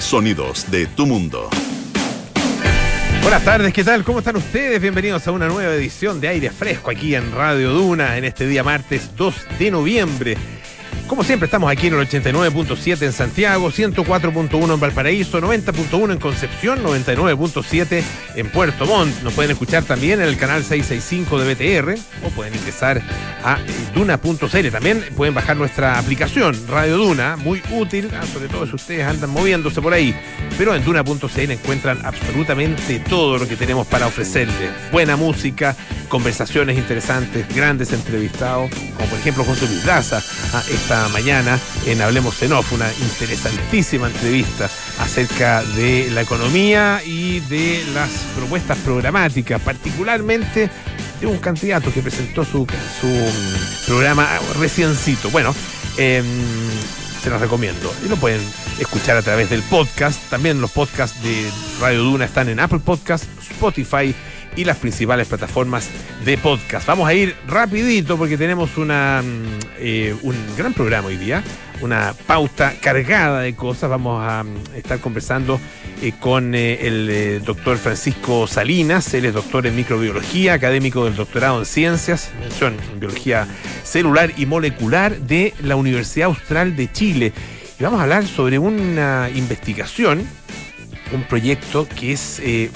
Sonidos de tu mundo. Buenas tardes, ¿qué tal? ¿Cómo están ustedes? Bienvenidos a una nueva edición de Aire Fresco aquí en Radio Duna en este día martes 2 de noviembre. Como siempre, estamos aquí en el 89.7 en Santiago, 104.1 en Valparaíso, 90.1 en Concepción, 99.7 en Puerto Montt. Nos pueden escuchar también en el canal 665 de BTR o pueden ingresar a duna.cl. También pueden bajar nuestra aplicación Radio Duna, muy útil, ah, sobre todo si ustedes andan moviéndose por ahí. Pero en duna.cl encuentran absolutamente todo lo que tenemos para ofrecerles. Buena música, conversaciones interesantes, grandes entrevistados, como por ejemplo José Luis Daza, ah, esta mañana en Hablemos en Off, una interesantísima entrevista acerca de la economía y de las propuestas programáticas, particularmente de un candidato que presentó su, su mm, programa reciencito. Bueno, em, se los recomiendo. Y lo pueden escuchar a través del podcast. También los podcasts de Radio Duna están en Apple Podcast, Spotify y las principales plataformas de podcast. Vamos a ir rapidito porque tenemos una, mm, eh, un gran programa hoy día, una pauta cargada de cosas. Vamos a mm, estar conversando eh, con eh, el doctor Francisco Salinas, él es doctor en microbiología, académico del doctorado en ciencias, en biología celular y molecular de la Universidad Austral de Chile. Y vamos a hablar sobre una investigación un proyecto que es, eh,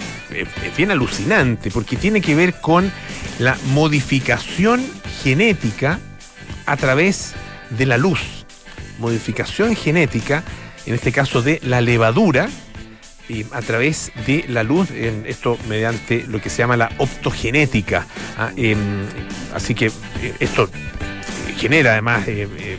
bien alucinante, porque tiene que ver con la modificación genética a través de la luz. Modificación genética, en este caso de la levadura, a través de la luz, en esto mediante lo que se llama la optogenética. Ah, em, así que eh, esto genera además eh,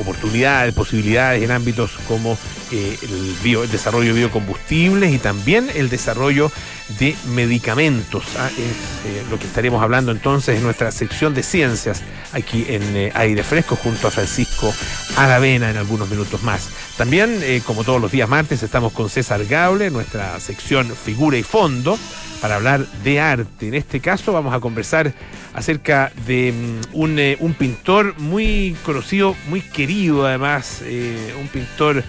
oportunidades, posibilidades en ámbitos como eh, el, desarrollo de biocombustibles y también el desarrollo de medicamentos. ¿ah? Es eh, lo que estaremos hablando entonces en nuestra sección de ciencias aquí en eh, Aire Fresco junto a Francisco Aravena en algunos minutos más. También, como todos los días martes, estamos con César Gable, nuestra sección Figura y Fondo, para hablar de arte. En este caso vamos a conversar acerca de mm, un, un pintor muy conocido, muy querido además, un pintor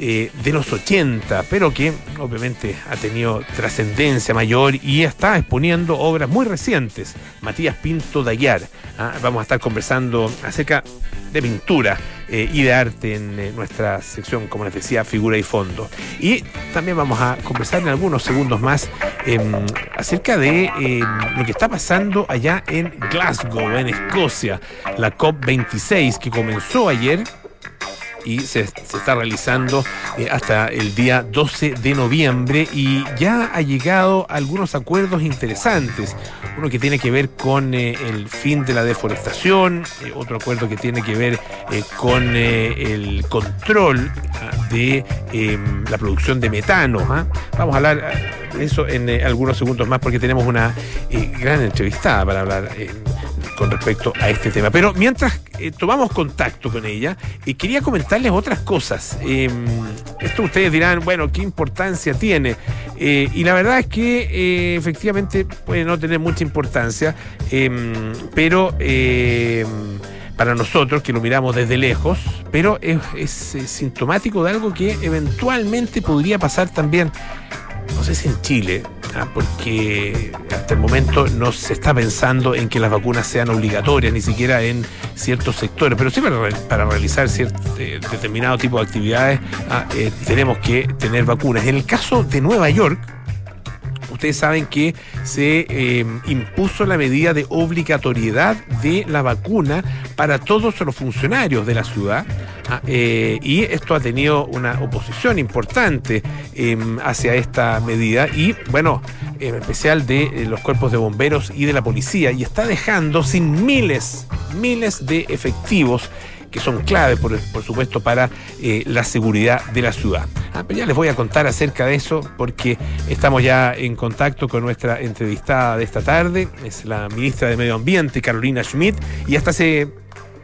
eh, de los 80, pero que obviamente ha tenido trascendencia mayor y está exponiendo obras muy recientes. Matías Pinto Dayar. ¿ah? Vamos a estar conversando acerca de pintura eh, y de arte en eh, nuestra sección, como les decía, figura y fondo. Y también vamos a conversar en algunos segundos más em, acerca de em, lo que está pasando allá en Glasgow, en Escocia, la COP26 que comenzó ayer y se, está realizando eh, hasta el día 12 de noviembre y ya ha llegado algunos acuerdos interesantes. Uno que tiene que ver con eh, el fin de la deforestación, eh, otro acuerdo que tiene que ver con el control ah, de em, la producción de metano. ¿ah? Vamos a hablar de eso en algunos segundos más porque tenemos una gran entrevistada para hablar con respecto a este tema. Pero mientras eh, tomamos contacto con ella, eh, quería comentarles otras cosas. Em, esto ustedes dirán, bueno, ¿qué importancia tiene? Eh, y la verdad es que efectivamente puede no tener mucha importancia, em, pero em, para nosotros que lo miramos desde lejos, pero es sintomático de algo que eventualmente podría pasar también, no sé si en Chile, Ah, porque hasta el momento no se está pensando en que las vacunas sean obligatorias, ni siquiera en ciertos sectores, pero sí para, realizar cierto, eh, determinado tipo de actividades ah, eh, tenemos que tener vacunas. En el caso de Nueva York, ustedes saben que se eh, impuso la medida de obligatoriedad de la vacuna para todos los funcionarios de la ciudad. Ah, eh, y esto ha tenido una oposición importante em, hacia esta medida y, bueno, en especial de eh, los cuerpos de bomberos y de la policía, y está dejando sin miles, miles de efectivos que son clave, por, supuesto, para eh, la seguridad de la ciudad. Ah, ya les voy a contar acerca de eso porque estamos ya en contacto con nuestra entrevistada de esta tarde, es la ministra de Medio Ambiente, Carolina Schmidt, y hasta hace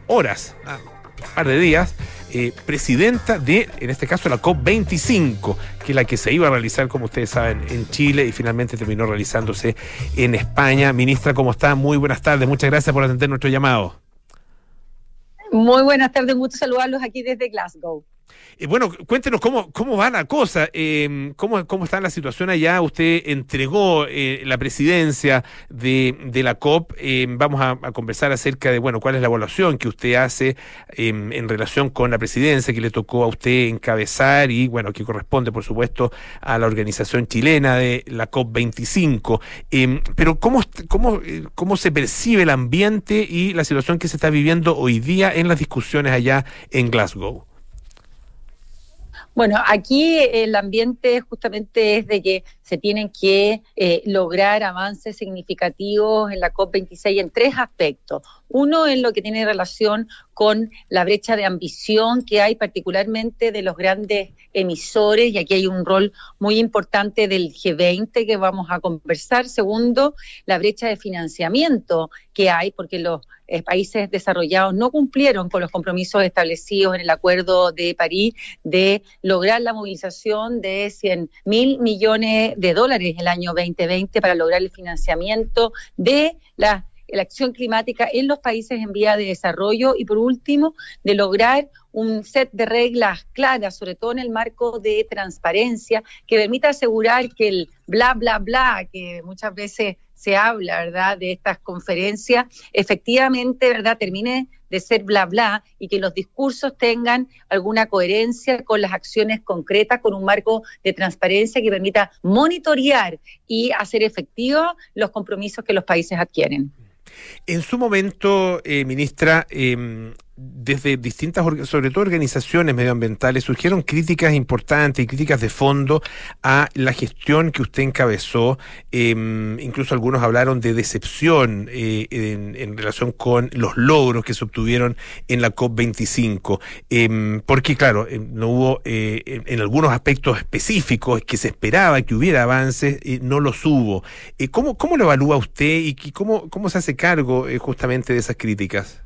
horas, ah, un par de días, eh, presidenta de, en este caso, la COP25, que es la que se iba a realizar, como ustedes saben, en Chile y finalmente terminó realizándose en España. Ministra, ¿cómo está? Muy buenas tardes. Muchas gracias por atender nuestro llamado. Muy buenas tardes, gusto saludarlos aquí desde Glasgow. Eh, bueno, cuéntenos cómo, cómo va la cosa, eh, cómo, cómo está la situación allá. Usted entregó eh, la presidencia de, de la COP. vamos a, conversar acerca de, bueno, cuál es la evaluación que usted hace en relación con la presidencia que le tocó a usted encabezar y, bueno, que corresponde, por supuesto, a la organización chilena de la COP 25. pero ¿cómo, cómo, ¿cómo se percibe el ambiente y la situación que se está viviendo hoy día en las discusiones allá en Glasgow? Bueno, aquí el ambiente justamente es de que se tienen que eh, lograr avances significativos en la COP26 en tres aspectos. Uno en lo que tiene relación con la brecha de ambición que hay particularmente de los grandes emisores, y aquí hay un rol muy importante del G20 que vamos a conversar. Segundo, la brecha de financiamiento que hay, porque los eh, países desarrollados no cumplieron con los compromisos establecidos en el Acuerdo de París de lograr la movilización de 100 mil millones de dólares el año 2020 para lograr el financiamiento de la acción climática en los países en vía de desarrollo y por último de lograr un set de reglas claras, sobre todo en el marco de transparencia, que permita asegurar que el bla, bla, bla, que muchas veces se habla, ¿verdad?, de estas conferencias, efectivamente, ¿verdad?, termine de ser bla, bla y que los discursos tengan alguna coherencia con las acciones concretas, con un marco de transparencia que permita monitorear y hacer efectivos los compromisos que los países adquieren. En su momento, eh, ministra, em, desde distintas, sobre todo organizaciones medioambientales, surgieron críticas importantes y críticas de fondo a la gestión que usted encabezó. Em, incluso algunos hablaron de decepción eh, en, relación con los logros que se obtuvieron en la COP25. Em, porque, claro, em, no hubo eh, en, algunos aspectos específicos que se esperaba que hubiera avances, eh, no los hubo. ¿cómo, ¿Cómo lo evalúa usted y cómo, cómo se hace cargo justamente de esas críticas?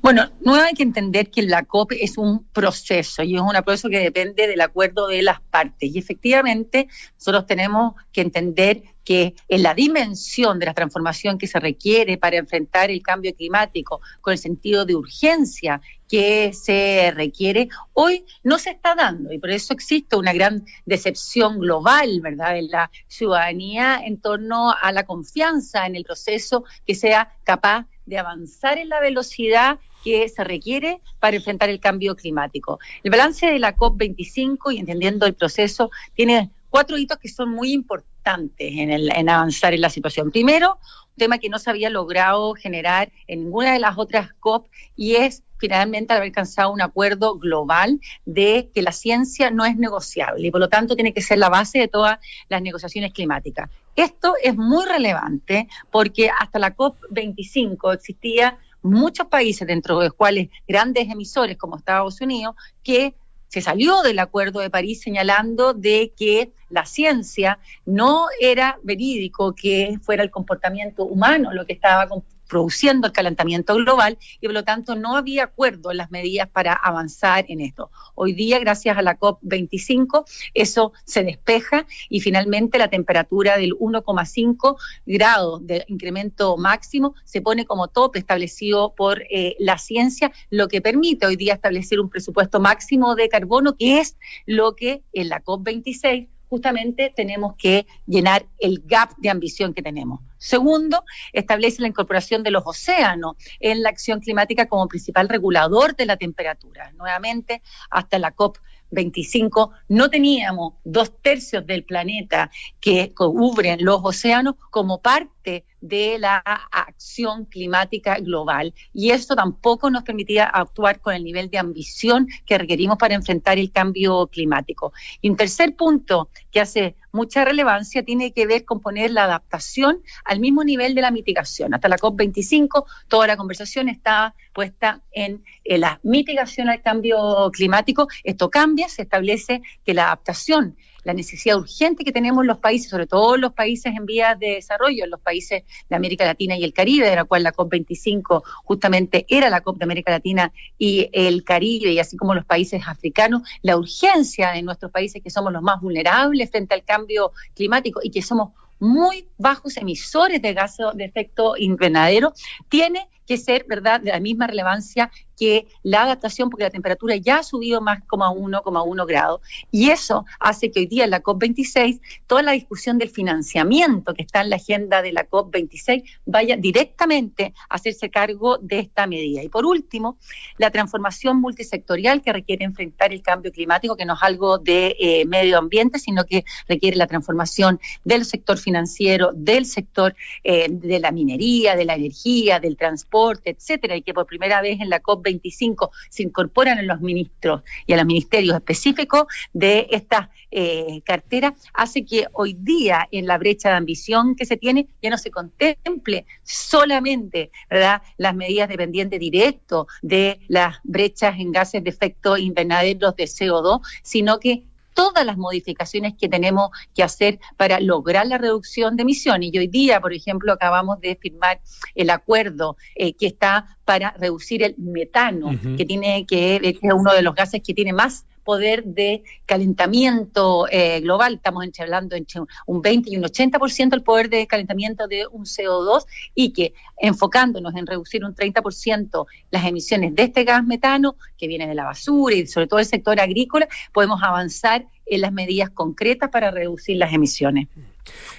Bueno, no hay que entender que la COP es un proceso y es un proceso que depende del acuerdo de las partes. Y efectivamente, nosotros tenemos que entender que en la dimensión de la transformación que se requiere para enfrentar el cambio climático con el sentido de urgencia que se requiere, hoy no se está dando y por eso existe una gran decepción global, ¿verdad?, en la ciudadanía en torno a la confianza en el proceso que sea capaz de avanzar en la velocidad que se requiere para enfrentar el cambio climático. El balance de la COP25 y entendiendo el proceso tiene cuatro hitos que son muy importantes en, en avanzar en la situación. Primero, tema que no se había logrado generar en ninguna de las otras COP y es finalmente haber alcanzado un acuerdo global de que la ciencia no es negociable y por lo tanto tiene que ser la base de todas las negociaciones climáticas. Esto es muy relevante porque hasta la COP25 existía muchos países, dentro de los cuales grandes emisores como Estados Unidos, que se salió del Acuerdo de París señalando de que la ciencia no era verídico que fuera el comportamiento humano lo que estaba produciendo el calentamiento global y por lo tanto no había acuerdo en las medidas para avanzar en esto. Hoy día, gracias a la COP25, eso se despeja y finalmente la temperatura del 1,5 grados de incremento máximo se pone como tope establecido por eh, la ciencia, lo que permite hoy día establecer un presupuesto máximo de carbono, que es lo que en la COP26 justamente tenemos que llenar el gap de ambición que tenemos. Segundo, establece la incorporación de los océanos en la acción climática como principal regulador de la temperatura. Nuevamente, hasta la COP 25 no teníamos dos tercios del planeta que cubren los océanos como parte de la acción climática global. Y eso tampoco nos permitía actuar con el nivel de ambición que requerimos para enfrentar el cambio climático. Y un tercer punto que hace mucha relevancia tiene que ver con poner la adaptación al mismo nivel de la mitigación. Hasta la COP25 toda la conversación está puesta en, la mitigación al cambio climático. Esto cambia, se establece que la adaptación la necesidad urgente que tenemos los países, sobre todo los países en vías de desarrollo, los países de América Latina y el Caribe, de la cual la COP25 justamente era la COP de América Latina y el Caribe, y así como los países africanos, la urgencia de nuestros países que somos los más vulnerables frente al cambio climático y que somos muy bajos emisores de gases de efecto invernadero, tiene que ser, ¿verdad?, de la misma relevancia que la adaptación, porque la temperatura ya ha subido más como a 1,1 grado. Y eso hace que hoy día en la COP26 toda la discusión del financiamiento que está en la agenda de la COP26 vaya directamente a hacerse cargo de esta medida. Y por último, la transformación multisectorial que requiere enfrentar el cambio climático, que no es algo de eh, medio ambiente, sino que requiere la transformación del sector financiero, del sector eh, de la minería, de la energía, del transporte, etcétera, y que por primera vez en la COP25 se incorporan en los ministros y a los ministerios específicos de esta eh, cartera, hace que hoy día en la brecha de ambición que se tiene ya no se contemple solamente ¿verdad? las medidas dependientes directo de las brechas en gases de efecto invernadero de CO2, sino que todas las modificaciones que tenemos que hacer para lograr la reducción de emisiones. Y hoy día, por ejemplo, acabamos de firmar el acuerdo eh, que está para reducir el metano, que tiene que, que es uno de los gases que tiene más poder de calentamiento eh, global. Estamos hablando entre un 20 y un 80% del poder de calentamiento de un CO2 y que enfocándonos en reducir un 30% las emisiones de este gas metano que viene de la basura y sobre todo el sector agrícola, podemos avanzar en las medidas concretas para reducir las emisiones.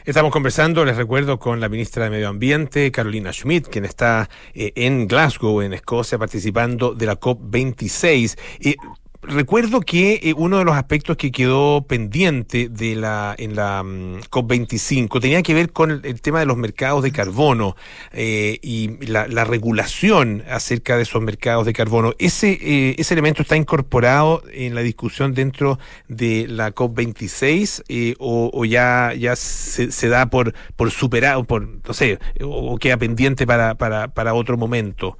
Estamos conversando, les recuerdo, con la ministra de Medio Ambiente, Carolina Schmidt, quien está eh, en Glasgow, en Escocia, participando de la COP26 recuerdo que eh, uno de los aspectos que quedó pendiente de la en la mm, COP25 tenía que ver con el, tema de los mercados de carbono eh, y la, regulación acerca de esos mercados de carbono. Ese, eh, ese elemento está incorporado en la discusión dentro de la COP26 o, ya, ya se, da por, por superado, por, no sé, o, queda pendiente para, para, para otro momento.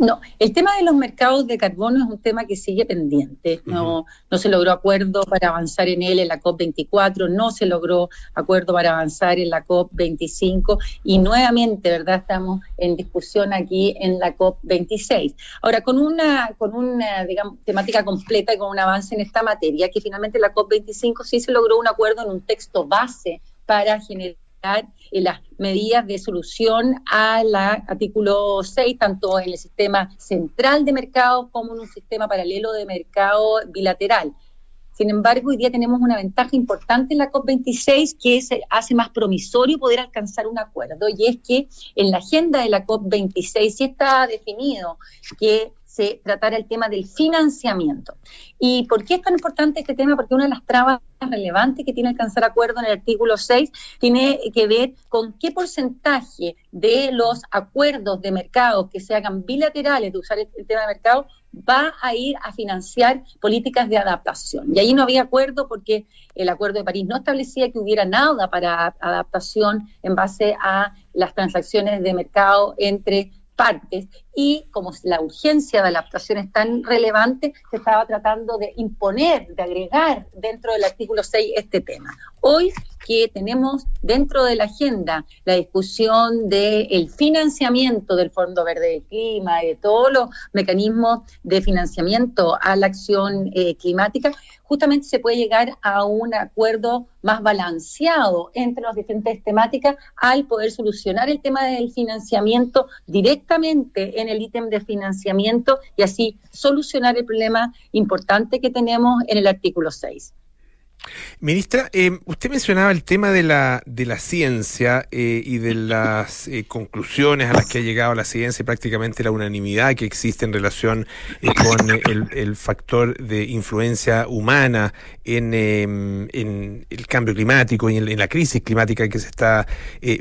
No, el tema de los mercados de carbono es un tema que sigue pendiente. No, no se logró acuerdo para avanzar en él en la COP24, no se logró acuerdo para avanzar en la COP25 y nuevamente, ¿verdad? Estamos en discusión aquí en la COP26. Ahora, con una, con una digamos, temática completa y con un avance en esta materia, que finalmente la COP25 sí se logró un acuerdo en un texto base para generar en las medidas de solución al artículo 6, tanto en el sistema central de mercado como en un sistema paralelo de mercado bilateral. Sin embargo, hoy día tenemos una ventaja importante en la COP26 que se hace más promisorio poder alcanzar un acuerdo y es que en la agenda de la COP26 sí está definido que se tratara el tema del financiamiento. ¿Y por qué es tan importante este tema? Porque una de las trabas relevantes que tiene alcanzar acuerdo en el artículo 6 tiene que ver con qué porcentaje de los acuerdos de mercado que se hagan bilaterales de usar el tema de mercado va a ir a financiar políticas de adaptación. Y ahí no había acuerdo porque el Acuerdo de París no establecía que hubiera nada para adaptación en base a las transacciones de mercado entre partes y como la urgencia de adaptación es tan relevante, se estaba tratando de imponer, de agregar dentro del artículo 6 este tema. Hoy que tenemos dentro de la agenda la discusión del financiamiento del Fondo Verde del Clima de todos los mecanismos de financiamiento a la acción eh, climática, justamente se puede llegar a un acuerdo más balanceado entre las diferentes temáticas al poder solucionar el tema del financiamiento directamente en el ítem de financiamiento y así solucionar el problema importante que tenemos en el artículo 6. Ministra, eh, usted mencionaba el tema de la, de la ciencia eh, y de las eh, conclusiones a las que ha llegado la ciencia y prácticamente la unanimidad que existe en relación con el, factor de influencia humana en, em, en el cambio climático y en, la crisis climática que se está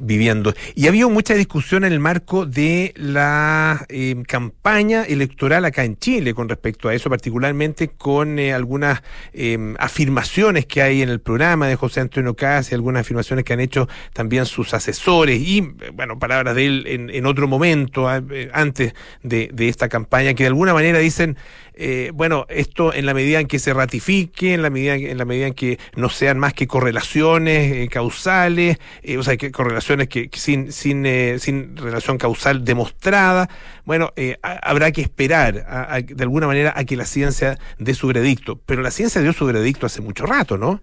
viviendo. Y ha habido mucha discusión en el marco de la em, campaña electoral acá en Chile con respecto a eso, particularmente con algunas em, afirmaciones que hay en el programa de José Antonio Cas y algunas afirmaciones que han hecho también sus asesores y, bueno, palabras de él en, otro momento, eh, antes de, esta campaña, que de alguna manera dicen, eh, bueno, esto en la medida en que se ratifique, en la medida en la medida en que no sean más que correlaciones eh, causales, o sea, que correlaciones que, sin sin sin relación causal demostrada, bueno, habrá que esperar de alguna manera a que la ciencia dé su veredicto, pero la ciencia dio su veredicto hace mucho rato, ¿no?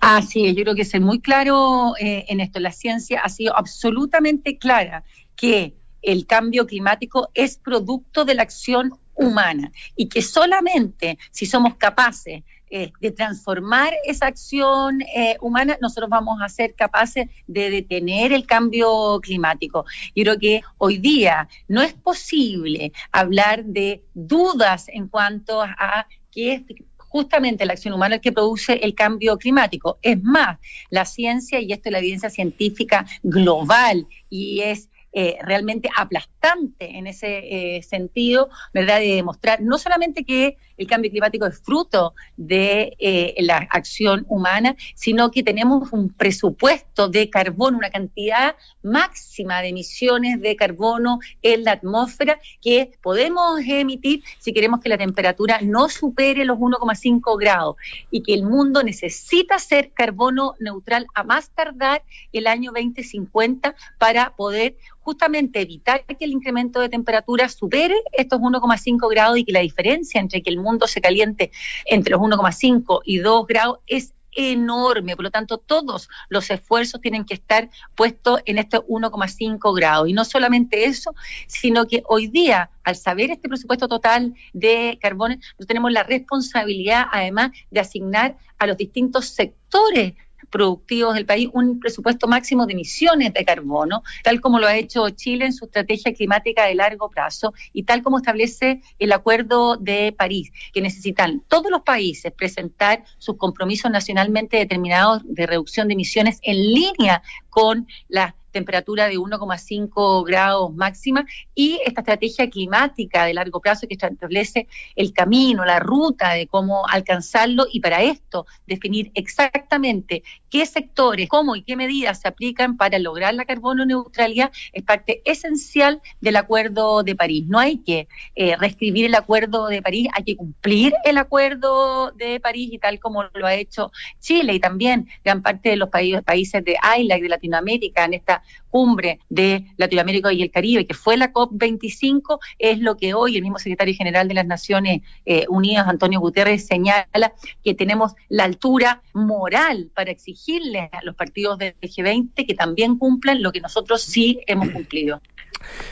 Así es, yo creo que ser muy claro eh, en esto. La ciencia ha sido absolutamente clara que el cambio climático es producto de la acción humana y que solamente si somos capaces eh, de transformar esa acción eh, humana, nosotros vamos a ser capaces de detener el cambio climático. Yo creo que hoy día no es posible hablar de dudas en cuanto a que es justamente la acción humana el que produce el cambio climático. Es más, la ciencia, y esto es la evidencia científica global, y es eh, realmente aplastante en ese eh, sentido, ¿verdad? De demostrar no solamente que el cambio climático es fruto de eh, la acción humana, sino que tenemos un presupuesto de carbono, una cantidad máxima de emisiones de carbono en la atmósfera que podemos emitir si queremos que la temperatura no supere los 1,5 grados y que el mundo necesita ser carbono neutral a más tardar el año 2050 para poder justamente evitar que el incremento de temperatura supere estos 1,5 grados y que la diferencia entre que el mundo se caliente entre los 1,5 y 2 grados es enorme, por lo tanto todos los esfuerzos tienen que estar puestos en estos 1,5 grados. Y no solamente eso, sino que hoy día, al saber este presupuesto total de nosotros tenemos la responsabilidad además de asignar a los distintos sectores productivos del país un presupuesto máximo de emisiones de carbono, tal como lo ha hecho Chile en su estrategia climática de largo plazo y tal como establece el Acuerdo de París, que necesitan todos los países presentar sus compromisos nacionalmente determinados de reducción de emisiones en línea con las temperatura de 1,5 grados máxima y esta estrategia climática de largo plazo que establece el camino, la ruta de cómo alcanzarlo y para esto definir exactamente qué sectores, cómo y qué medidas se aplican para lograr la carbono neutralidad es parte esencial del Acuerdo de París. No hay que eh, reescribir el Acuerdo de París, hay que cumplir el Acuerdo de París y tal como lo ha hecho Chile y también gran parte de los países, de ILAC de Latinoamérica en esta cumbre de Latinoamérica y el Caribe, que fue la COP25, es lo que hoy el mismo secretario general de las Naciones eh, Unidas, Antonio Guterres, señala que tenemos la altura moral para exigirle a los partidos del G20 que también cumplan lo que nosotros sí hemos cumplido.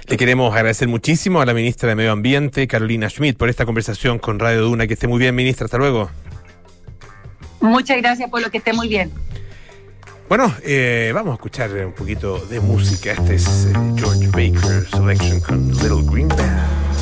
Le queremos agradecer muchísimo a la ministra de Medio Ambiente, Carolina Schmidt, por esta conversación con Radio Duna. Que esté muy bien, ministra. Hasta luego. Muchas gracias por lo que esté muy bien. Bueno, eh, vamos a escuchar un poquito de música. Este es eh, George Baker Selection con Little Green Band.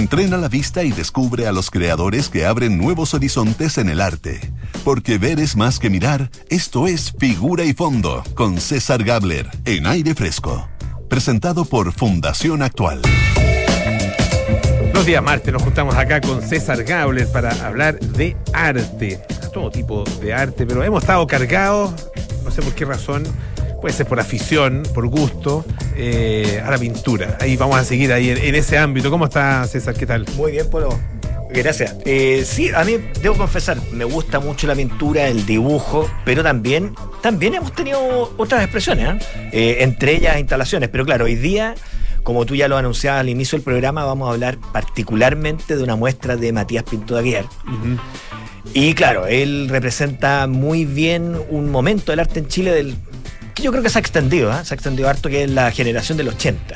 Entrena la vista y descubre a los creadores que abren nuevos horizontes en el arte. Porque ver es más que mirar, esto es Figura y Fondo, con César Gabler, en aire fresco. Presentado por Fundación Actual. Los días martes nos juntamos acá con César Gabler para hablar de arte, todo tipo de arte, pero hemos estado cargados, no sé por qué razón, puede ser por afición, por gusto, eh, a la pintura. Ahí vamos a seguir ahí en, en ese ámbito. ¿Cómo está César? ¿Qué tal? Muy bien, Polo. Gracias. Eh, sí, a mí debo confesar, me gusta mucho la pintura, el dibujo, pero también, también hemos tenido otras expresiones, ¿eh? Eh, entre ellas instalaciones. Pero claro, hoy día, como tú ya lo anunciabas al inicio del programa, vamos a hablar particularmente de una muestra de Matías Pinto de Aguiar. Y claro, él representa muy bien un momento del arte en Chile del que yo creo que se ha extendido, ¿eh? se ha extendido harto, que es la generación del 80.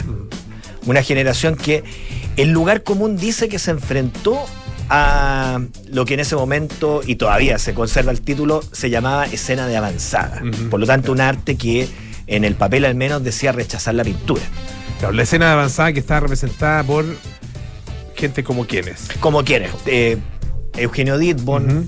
Una generación que el lugar común dice que se enfrentó a lo que en ese momento, y todavía se conserva el título, se llamaba escena de avanzada. Por lo tanto, un arte que en el papel al menos decía rechazar la pintura. Claro, la escena de avanzada que está representada por gente como quienes. Como quieres. eh, Eugenio Ditbon, Ujú.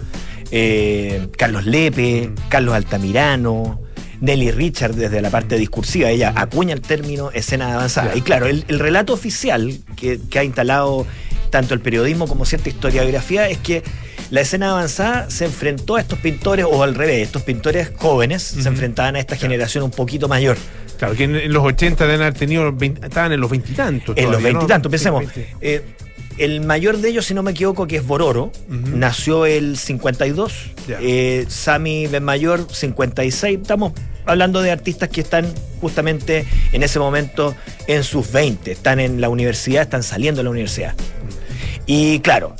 eh, Carlos Lepe, Carlos Altamirano, Nelly Richard desde la parte discursiva, ella acuña el término escena avanzada. Claro. Y claro, el, el relato oficial que, que ha instalado tanto el periodismo como cierta historiografía es que la escena avanzada se enfrentó a estos pintores, o al revés, estos pintores jóvenes se enfrentaban a esta generación un poquito mayor. Claro, que en, en los 80 deben haber tenido, 20 estaban en los veintitantos. En los veintitantos, pensemos. 20. eh, el mayor de ellos, si no me equivoco, que es Bororo, Ujú. nació el 52. Ya. Eh, Sami Benmayor, 56. Estamos hablando de artistas que están justamente en ese momento en sus 20. Están en la universidad, están saliendo de la universidad. Y claro,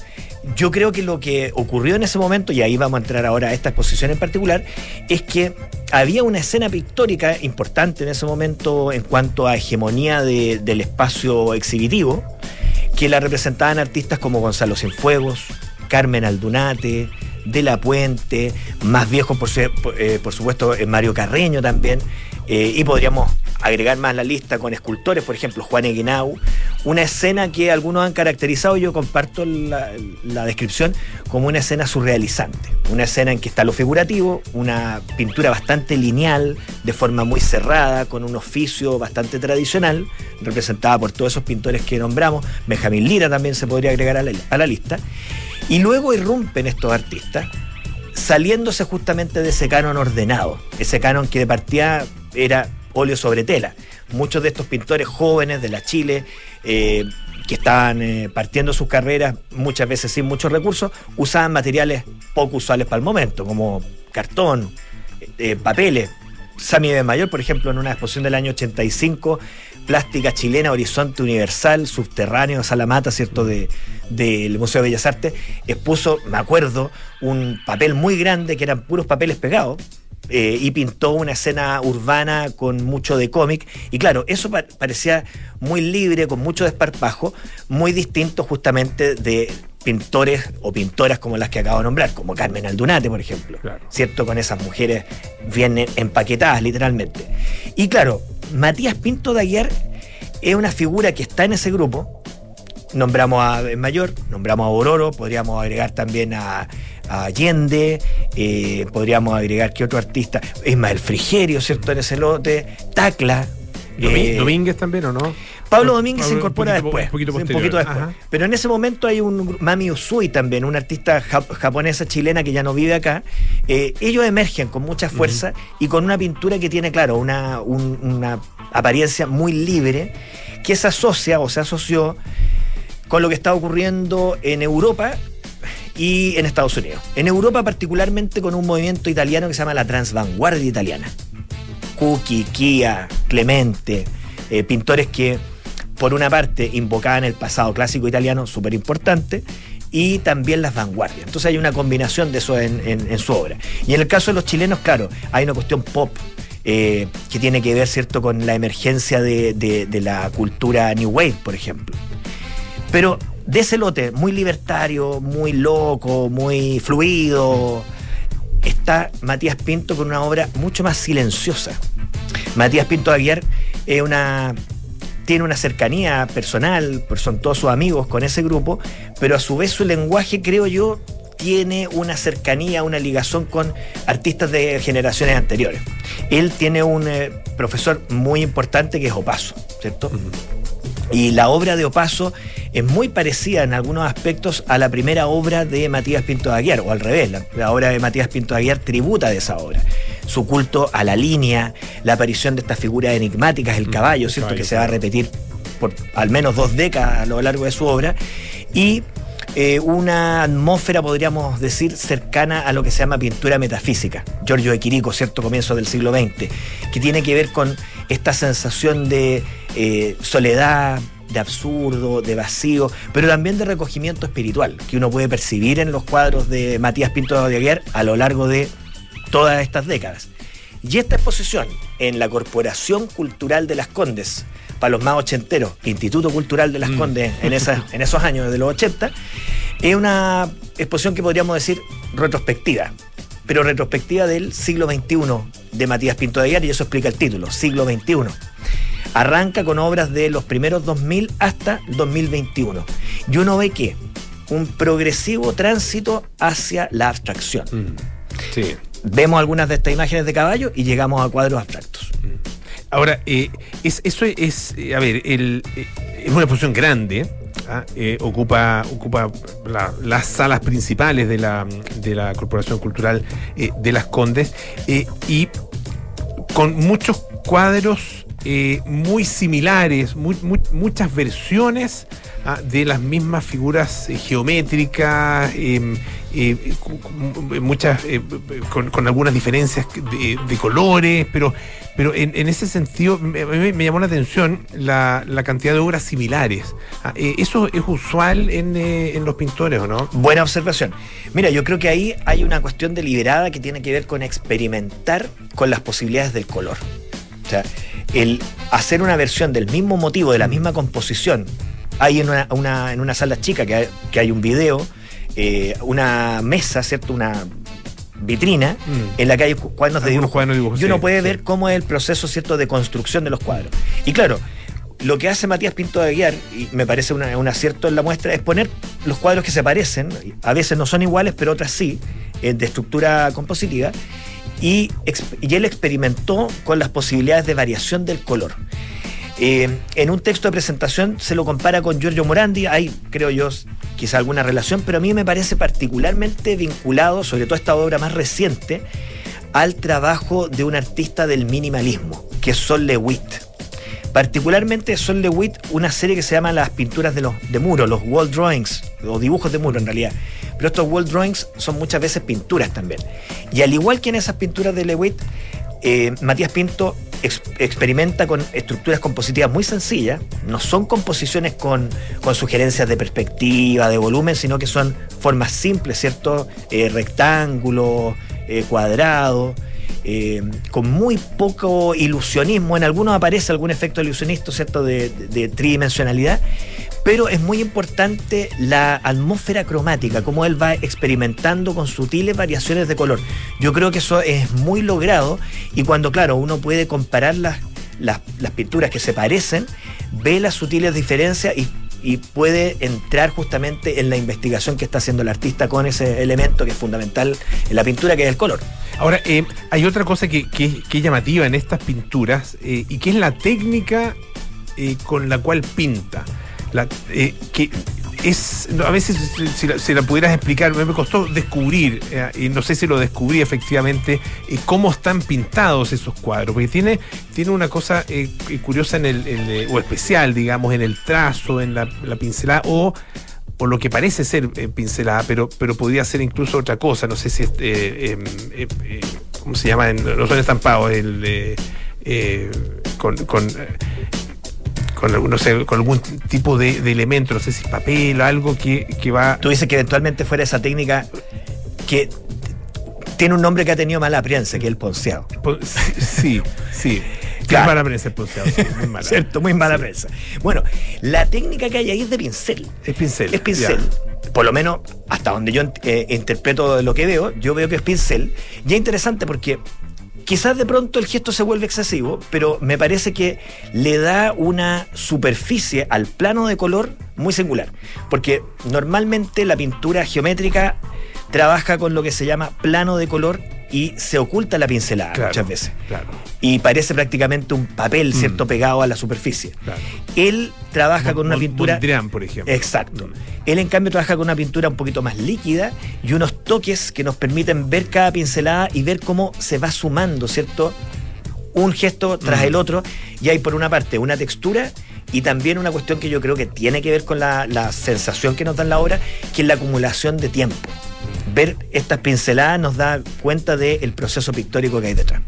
yo creo que lo que ocurrió en ese momento, y ahí vamos a entrar ahora a esta exposición en particular, es que había una escena pictórica importante en ese momento en cuanto a hegemonía de- del espacio exhibitivo, que la representaban artistas como Gonzalo Cienfuegos, Carmen Aldunate, De La Puente, más viejos por, eh, por supuesto eh, Mario Carreño también, eh, y podríamos agregar más la lista con escultores, por ejemplo Juan Eguinau, una escena que algunos han caracterizado, yo comparto la, la descripción, como una escena surrealizante, una escena en que está lo figurativo, una pintura bastante lineal, de forma muy cerrada, con un oficio bastante tradicional, representada por todos esos pintores que nombramos, Benjamín Lira también se podría agregar a la, a la lista, y luego irrumpen estos artistas, saliéndose justamente de ese canon ordenado, ese canon que de partida era óleo sobre tela. Muchos de estos pintores jóvenes de la Chile, eh, que estaban eh, partiendo sus carreras, muchas veces sin muchos recursos, usaban materiales poco usuales para el momento, como cartón, eh, papeles. Sami de Mayor, por ejemplo, en una exposición del año 85, Plástica Chilena, Horizonte Universal, Subterráneo, Salamata, ¿cierto?, de- del Museo de Bellas Artes, expuso, me acuerdo, un papel muy grande que eran puros papeles pegados. Eh, y pintó una escena urbana con mucho de cómic. Y claro, eso pa- parecía muy libre, con mucho desparpajo, muy distinto justamente de pintores o pintoras como las que acabo de nombrar, como Carmen Aldunate, por ejemplo. Claro. ¿Cierto? Con esas mujeres bien empaquetadas, literalmente. Y claro, Matías Pinto de Aguiar es una figura que está en ese grupo. Nombramos a Mayor, nombramos a Bororo, podríamos agregar también a, a Allende, eh, podríamos agregar que otro artista, Ismael Frigerio, ¿cierto? En ese lote, Tacla. Eh, Domínguez también, ¿o no? Pablo Domínguez se incorpora un poquito- después. Un poquito sí, posterior. después. Ajá. Pero en ese momento hay un Mami Usui también, una artista jap- japonesa chilena que ya no vive acá. Eh, ellos emergen con mucha fuerza y con una pintura que tiene, claro, una, un- una apariencia muy libre que se asocia o se asoció con lo que está ocurriendo en Europa y en Estados Unidos. En Europa particularmente con un movimiento italiano que se llama la transvanguardia italiana. Cucchi, Kia, Clemente, eh, pintores que por una parte invocaban el pasado clásico italiano súper importante y también las vanguardias. Entonces hay una combinación de eso en, su obra. Y en el caso de los chilenos, claro, hay una cuestión pop eh, que tiene que ver, ¿cierto?, con la emergencia de la cultura New Wave, por ejemplo. Pero de ese lote, muy libertario, muy loco, muy fluido, está Matías Pinto con una obra mucho más silenciosa. Matías Pinto Aguiar es una tiene una cercanía personal, son todos sus amigos con ese grupo, pero a su vez su lenguaje, creo yo, tiene una cercanía, una ligación con artistas de generaciones anteriores. Él tiene un eh, profesor muy importante que es Opaso, ¿cierto? Y la obra de Opaso es muy parecida en algunos aspectos a la primera obra de Matías Pinto de Aguiar, o al revés, la, la obra de Matías Pinto de Aguiar tributa de esa obra. Su culto a la línea, la aparición de estas figuras enigmáticas, el caballo, ¿cierto? caballo, que se va a repetir por al menos dos décadas a lo largo de su obra. Y eh, una atmósfera, podríamos decir, cercana a lo que se llama pintura metafísica. Giorgio de Quirico, cierto comienzo del siglo XX, que tiene que ver con esta sensación de eh, soledad, de absurdo, de vacío, pero también de recogimiento espiritual, que uno puede percibir en los cuadros de Matías Pinto de Aguiar a lo largo de todas estas décadas. Y esta exposición en la Corporación Cultural de las Condes, para los más ochenteros, Instituto Cultural de las Mm. Condes en, esas, en esos años de los 80, es una exposición que podríamos decir retrospectiva, pero retrospectiva del siglo XXI de Matías Pinto de Aguiar, y eso explica el título, siglo XXI. Arranca con obras de los primeros 2000 hasta 2021. Y uno ve que un progresivo tránsito hacia la abstracción. Mm, Sí. Vemos algunas de estas imágenes de caballo y llegamos a cuadros abstractos. Ahora, eh, es, eso es, eh, a ver, el, eh, es una exposición grande, ¿ah? Eh, ocupa, ocupa la- las salas principales de la, de la Corporación Cultural eh, de las Condes eh, y con muchos cuadros eh, muy similares, muchas versiones ah, de las mismas figuras eh, geométricas, em, eh, muchas con, algunas diferencias de, colores, pero, pero en, ese sentido me, me- me llamó la atención la, cantidad de obras similares. Ah, ¿Eso es usual en, en los pintores o no? Buena observación. Mira, yo creo que ahí hay una cuestión deliberada que tiene que ver con experimentar con las posibilidades del color. O sea, el hacer una versión del mismo motivo, de la misma composición. Hay en una, una- en una sala chica que hay, que hay un video, eh, una mesa, ¿cierto? Una vitrina Mm. en la que hay cu- cuadernos de dibujo. cuadernos de dibujo, y uno sí, puede sí. ver cómo es el proceso, ¿cierto?, de construcción de los cuadros. Y claro, lo que hace Matías Pinto de Aguiar, y me parece una- un acierto en la muestra, es poner los cuadros que se parecen, a veces no son iguales, pero otras sí, eh, de estructura compositiva, y, él experimentó con las posibilidades de variación del color. Eh, en un texto de presentación se lo compara con Giorgio Morandi, hay, creo yo, quizá alguna relación, pero a mí me parece particularmente vinculado, sobre todo esta obra más reciente, al trabajo de un artista del minimalismo, que es Sol Lewitt. Particularmente Sol Lewitt, una serie que se llama Las pinturas de, los, de muro, los wall drawings, o dibujos de muro en realidad. Pero estos wall drawings son muchas veces pinturas también. Y al igual que en esas pinturas de Lewitt, eh, Matías Pinto ex- experimenta con estructuras compositivas muy sencillas, no son composiciones con, con sugerencias de perspectiva, de volumen, sino que son formas simples, ¿cierto? Eh, rectángulos, eh, cuadrados, eh, con muy poco ilusionismo. En algunos aparece algún efecto ilusionista, ¿cierto? De, tridimensionalidad. Pero es muy importante la atmósfera cromática, cómo él va experimentando con sutiles variaciones de color. Yo creo que eso es muy logrado y cuando, claro, uno puede comparar las, las pinturas que se parecen, ve las sutiles diferencias y, y puede entrar justamente en la investigación que está haciendo el artista con ese elemento que es fundamental en la pintura, que es el color. Ahora, eh, hay otra cosa que, que- es llamativa en estas pinturas eh, y que es la técnica eh, con la cual pinta. Es, a veces si- la, si la pudieras explicar, me, costó descubrir, eh, y no sé si lo descubrí efectivamente, eh, cómo están pintados esos cuadros, porque tiene, tiene una cosa eh, curiosa en el, eh, o especial, digamos, en el trazo, en la, la pincelada, o o lo que parece ser eh, pincelada, pero, pero podría ser incluso otra cosa. No sé si es. eh, eh, eh, eh, ¿Cómo se llama? No son estampados, el. eh, eh, con. eh, con, algún- no sé, con algún tipo de, de elemento, no sé si papel o algo que, que va. Tú dices que eventualmente fuera esa técnica que tiene un nombre que ha tenido mala prensa, que es el ponceado. po- Sí, sí. Claro. Es mala prensa el ponceado, sí, muy mala. ¿Cierto? Muy mala Sí. prensa. Bueno, la técnica que hay ahí es de pincel. Es pincel. Es pincel. Por lo menos hasta donde yo eh, interpreto lo que veo, yo veo que es pincel. Y es interesante porque quizás de pronto el gesto se vuelve excesivo, pero me parece que le da una superficie al plano de color muy singular. Porque normalmente la pintura geométrica trabaja con lo que se llama plano de color y se oculta la pincelada Claro, muchas veces. Claro. Y parece prácticamente un papel, ¿cierto?, Mm. pegado a la superficie. Claro. Él trabaja con una pintura... Mondrian, por ejemplo. Exacto. Mm. Él, en cambio, trabaja con una pintura un poquito más líquida y unos toques que nos permiten ver cada pincelada y ver cómo se va sumando, ¿cierto? Un gesto tras Mm. el otro. Y hay, por una parte, una textura y también una cuestión que yo creo que tiene que ver con la, la sensación que nos da en la obra, que es la acumulación de tiempo. Ver estas pinceladas nos da cuenta del proceso pictórico que hay detrás.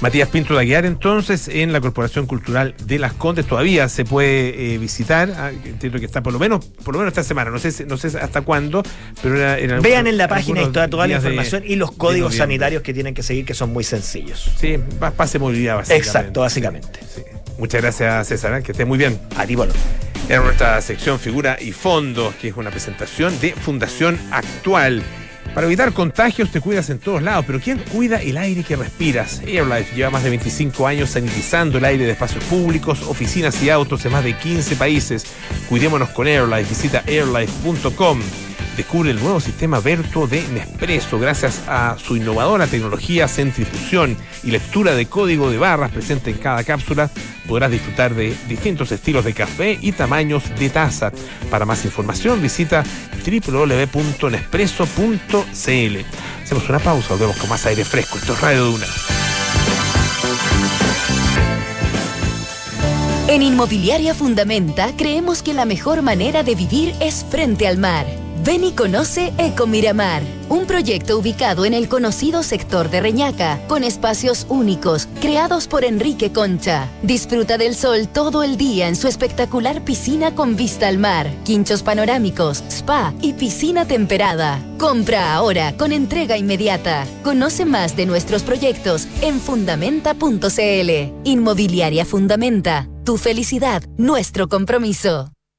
Matías Pinto de Aguiar, entonces, en la Corporación Cultural de Las Condes, todavía se puede eh, visitar. Ah, entiendo que está por lo menos, por lo menos esta semana, no sé, no sé hasta cuándo, pero era, en Vean algunos- en la página y toda, toda la de- información y los de códigos sanitarios que tienen que seguir, que son muy sencillos. Sí, pa- pase movilidad, básicamente. Exacto, básicamente. Sí. Muchas gracias, César, ¿eh? que esté muy bien. A ti, bueno. En nuestra sección Figura y Fondo, que es una presentación de Fundación Actual. Para evitar contagios te cuidas en todos lados, pero ¿quién cuida el aire que respiras? AirLife lleva más de 25 años sanitizando el aire de espacios públicos, oficinas y autos en más de 15 países. Cuidémonos con AirLife. Visita airlife.com. Descubre el nuevo sistema Verto de Nespresso gracias a su innovadora tecnología centrifusión y lectura de código de barras presente en cada cápsula. Podrás disfrutar de distintos estilos de café y tamaños de taza. Para más información visita www.nespresso.cl. Hacemos una pausa, volvemos con más aire fresco. Esto es Radio Duna. En Inmobiliaria Fundamenta creemos que la mejor manera de vivir es frente al mar. Ven y conoce Eco Miramar, un proyecto ubicado en el conocido sector de Reñaca, con espacios únicos, creados por Enrique Concha. Disfruta del sol todo el día en su espectacular piscina con vista al mar, quinchos panorámicos, spa y piscina temperada. Compra ahora con entrega inmediata. Conoce más de nuestros proyectos en fundamenta.cl. Inmobiliaria Fundamenta. Tu felicidad, nuestro compromiso.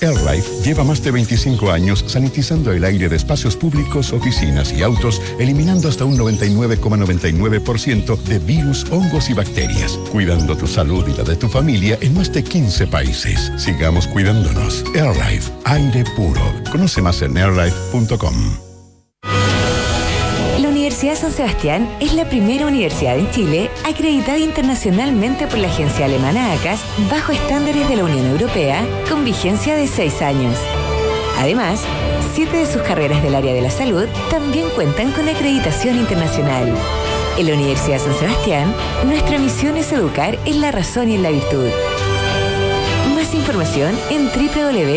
AirLife lleva más de 25 años sanitizando el aire de espacios públicos, oficinas y autos, eliminando hasta un 99,99% de virus, hongos y bacterias, cuidando tu salud y la de tu familia en más de 15 países. Sigamos cuidándonos. AirLife, aire puro. Conoce más en airlife.com. Universidad San Sebastián es la primera universidad en Chile acreditada internacionalmente por la agencia alemana ACAS bajo estándares de la Unión Europea con vigencia de seis años. Además, siete de sus carreras del área de la salud también cuentan con acreditación internacional. En la Universidad San Sebastián, nuestra misión es educar en la razón y en la virtud. Más información en www.uss.cl.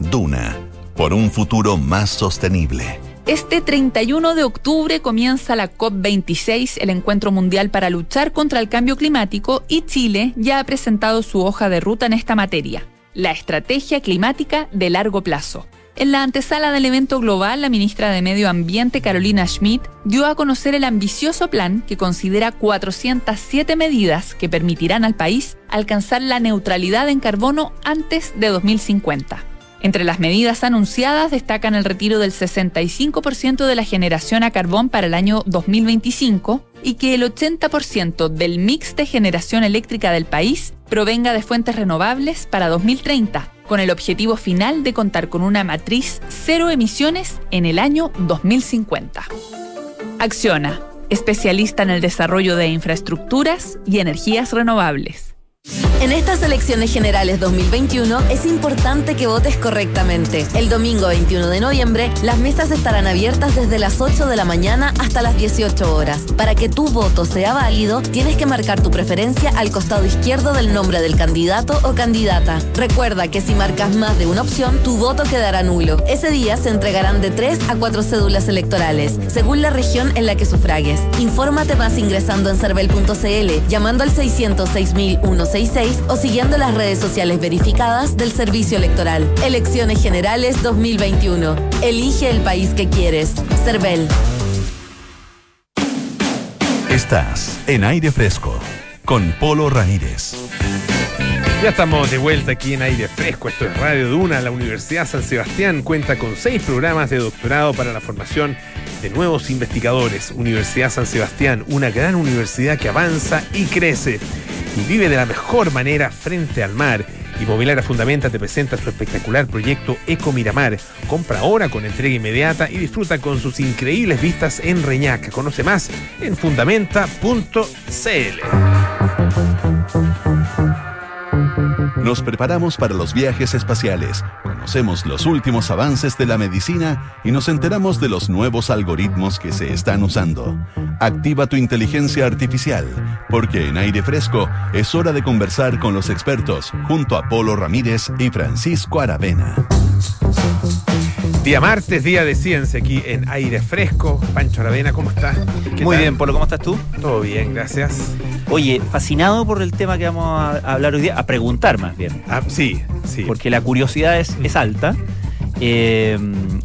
Duna, por un futuro más sostenible. Este 31 de octubre comienza la COP26, el encuentro mundial para luchar contra el cambio climático, y Chile ya ha presentado su hoja de ruta en esta materia, la Estrategia Climática de Largo Plazo. En la antesala del evento global, la ministra de Medio Ambiente, Carolina Schmidt, dio a conocer el ambicioso plan que considera 407 medidas que permitirán al país alcanzar la neutralidad en carbono antes de 2050. Entre las medidas anunciadas destacan el retiro del 65% de la generación a carbón para el año 2025 y que el 80% del mix de generación eléctrica del país provenga de fuentes renovables para 2030, con el objetivo final de contar con una matriz cero emisiones en el año 2050. Acciona, especialista en el desarrollo de infraestructuras y energías renovables. En estas elecciones generales 2021 es importante que votes correctamente. El domingo 21 de noviembre, las mesas estarán abiertas desde las 8 de la mañana hasta las 18 horas. Para que tu voto sea válido, tienes que marcar tu preferencia al costado izquierdo del nombre del candidato o candidata. Recuerda que si marcas más de una opción, tu voto quedará nulo. Ese día se entregarán de 3 a 4 cédulas electorales, según la región en la que sufragues. Infórmate más ingresando en cervel.cl, llamando al 606.166 o siguiendo las redes sociales verificadas del Servicio Electoral. Elecciones Generales 2021. Elige el país que quieres. Cervel. Estás en aire fresco con Polo Ramírez. Ya estamos de vuelta aquí en aire fresco. Esto es Radio Duna. La Universidad San Sebastián cuenta con seis programas de doctorado para la formación de nuevos investigadores. Universidad San Sebastián, una gran universidad que avanza y crece y vive de la mejor manera frente al mar. Inmobiliaria Fundamenta te presenta su espectacular proyecto Eco Miramar. Compra ahora con entrega inmediata y disfruta con sus increíbles vistas en Reñaca. Conoce más en fundamenta.cl. Nos preparamos para los viajes espaciales, conocemos los últimos avances de la medicina y nos enteramos de los nuevos algoritmos que se están usando. Activa tu inteligencia artificial, porque en aire fresco es hora de conversar con los expertos junto a Polo Ramírez y Francisco Aravena. Día martes, día de ciencia aquí en aire fresco. Pancho Aravena, ¿cómo estás? ¿Qué Muy tal? bien, Polo, ¿cómo estás tú? Todo bien, gracias. Oye, fascinado por el tema que vamos a hablar hoy día, a preguntar más bien. Ah, sí, sí. Porque la curiosidad es, es alta, eh,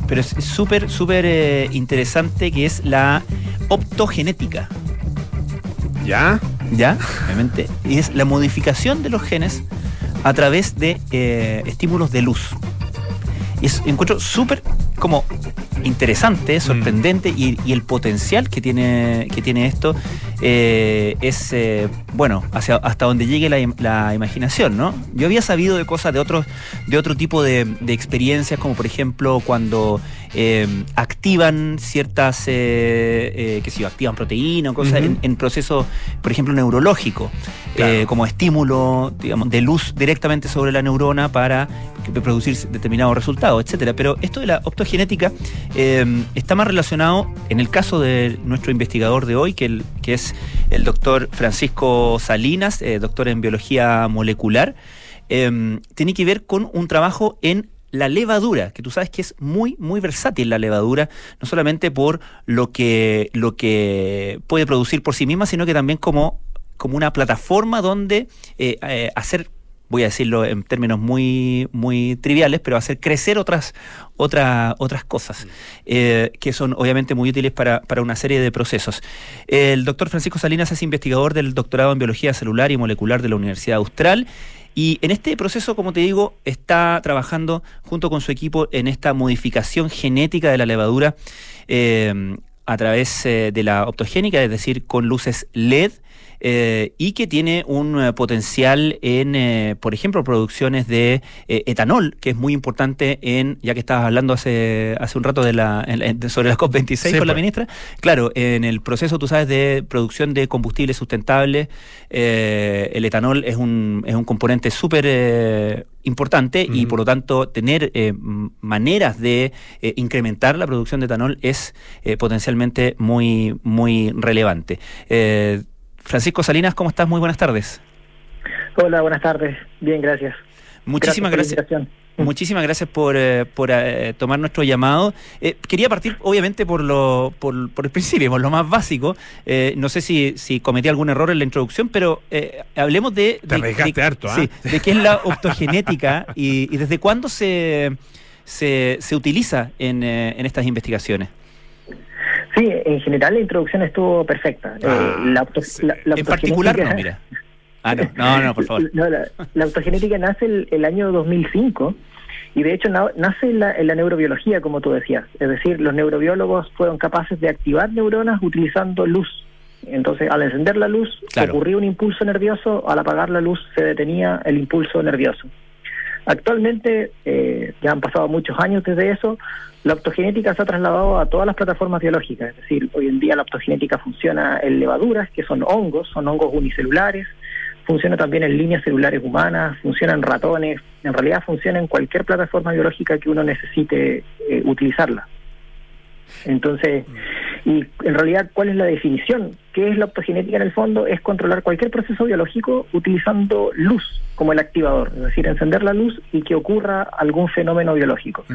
pero es es súper, súper eh, interesante que es la optogenética. ¿Ya? ¿Ya? Obviamente. Y es la modificación de los genes a través de eh, estímulos de luz. Y es, encuentro súper como interesante, sorprendente y, y el potencial que tiene, que tiene esto eh, es, eh, bueno, hacia, hasta donde llegue la, im- la imaginación, ¿no? Yo había sabido de cosas de otros de otro tipo de, de experiencias, como por ejemplo cuando eh, activan ciertas, eh, eh, sé yo, activan proteínas o cosas en, en procesos, por ejemplo, neurológico, Claro. como estímulo, digamos, de luz directamente sobre la neurona para que- producir determinados resultados, etcétera. Pero esto de la optogenética eh, está más relacionado, en el caso de nuestro investigador de hoy, que, el- que es el doctor Francisco Salinas, eh, doctor en biología molecular, eh, tiene que ver con un trabajo en la levadura, que tú sabes que es muy, muy versátil la levadura, no solamente por lo que, lo que puede producir por sí misma, sino que también como, como una plataforma donde eh, eh, hacer, voy a decirlo en términos muy, muy triviales, pero hacer crecer otras, otra- otras cosas, eh, que son obviamente muy útiles para, para una serie de procesos. El doctor Francisco Salinas es investigador del doctorado en biología celular y molecular de la Universidad Austral. Y en este proceso, como te digo, está trabajando junto con su equipo en esta modificación genética de la levadura eh, a través eh, de la optogénica, es decir, con luces LED. Eh, y que tiene un eh, potencial en, eh, por ejemplo, producciones de etanol, que es muy importante en, ya que estabas hablando hace, hace un rato de la, en la- de- sobre la COP26 Sí, con la pues. ministra, claro, en el proceso, tú sabes, de producción de combustibles sustentables, el etanol es un, es un componente súper eh, importante y por lo tanto tener eh, maneras de eh, incrementar la producción de etanol es eh, potencialmente muy, muy relevante. Francisco Salinas, ¿cómo estás? Muy buenas tardes. Hola, buenas tardes. Bien, gracias. Muchísimas gracias. Muchísimas gracias por, eh, por eh, tomar nuestro llamado. Eh, quería partir, obviamente, por lo, por, por el principio, por lo más básico. Eh, no sé si, si cometí algún error en la introducción, pero eh, hablemos de, Te de- arriesgaste de- harto, ¿ah? sí, de qué es la optogenética y, y desde cuándo se, se, se utiliza en, eh, en estas investigaciones. Sí, en general la introducción estuvo perfecta. Eh, Ah, la auto- sí. la- la en particular, no, mira. Ah, no, no, no, por favor. No, la, la autogenética nace el, el año 2005 y de hecho na- nace en la, en la neurobiología, como tú decías. Es decir, los neurobiólogos fueron capaces de activar neuronas utilizando luz. Entonces, al encender la luz, Claro. ocurría un impulso nervioso, al apagar la luz se detenía el impulso nervioso. Actualmente, eh, ya han pasado muchos años desde eso, la optogenética se ha trasladado a todas las plataformas biológicas, es decir, hoy en día la optogenética funciona en levaduras, que son hongos, son hongos unicelulares, funciona también en líneas celulares humanas, funciona en ratones, en realidad funciona en cualquier plataforma biológica que uno necesite eh, utilizarla. Entonces, y en realidad, ¿cuál es la definición? ¿Qué es la optogenética en el fondo? Es controlar cualquier proceso biológico utilizando luz como el activador, es decir, encender la luz y que ocurra algún fenómeno biológico.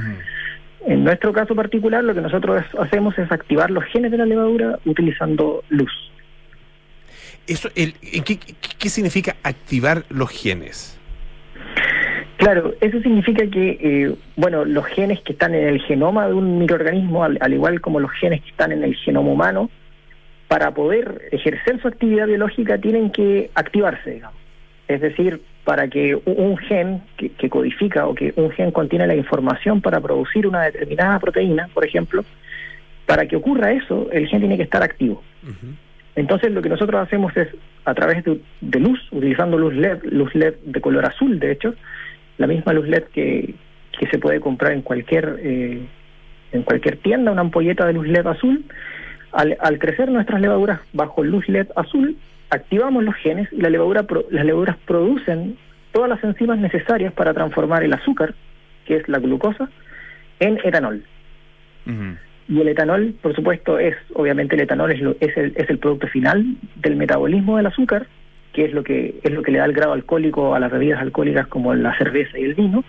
En nuestro caso particular, lo que nosotros hacemos es activar los genes de la levadura utilizando luz. Eso, el, ¿qué, qué, significa activar los genes? Claro, eso significa que, eh, bueno, los genes que están en el genoma de un microorganismo, al, al, igual como los genes que están en el genoma humano, para poder ejercer su actividad biológica tienen que activarse, digamos. Es decir, para que un gen que, que codifica o que un gen contiene la información para producir una determinada proteína, por ejemplo, para que ocurra eso, el gen tiene que estar activo. Entonces lo que nosotros hacemos es, a través de, de, luz, utilizando luz LED, luz LED de color azul, de hecho, la misma luz LED que, que se puede comprar en cualquier eh, en cualquier tienda, una ampolleta de luz LED azul. Al, al, crecer nuestras levaduras bajo luz LED azul, activamos los genes y la levadura pro, las levaduras producen todas las enzimas necesarias para transformar el azúcar, que es la glucosa, en etanol. Uh -huh. Y el etanol, por supuesto, es, obviamente el etanol es, lo, es, el, es el producto final del metabolismo del azúcar, que es lo que es lo que le da el grado alcohólico a las bebidas alcohólicas como la cerveza y el vino,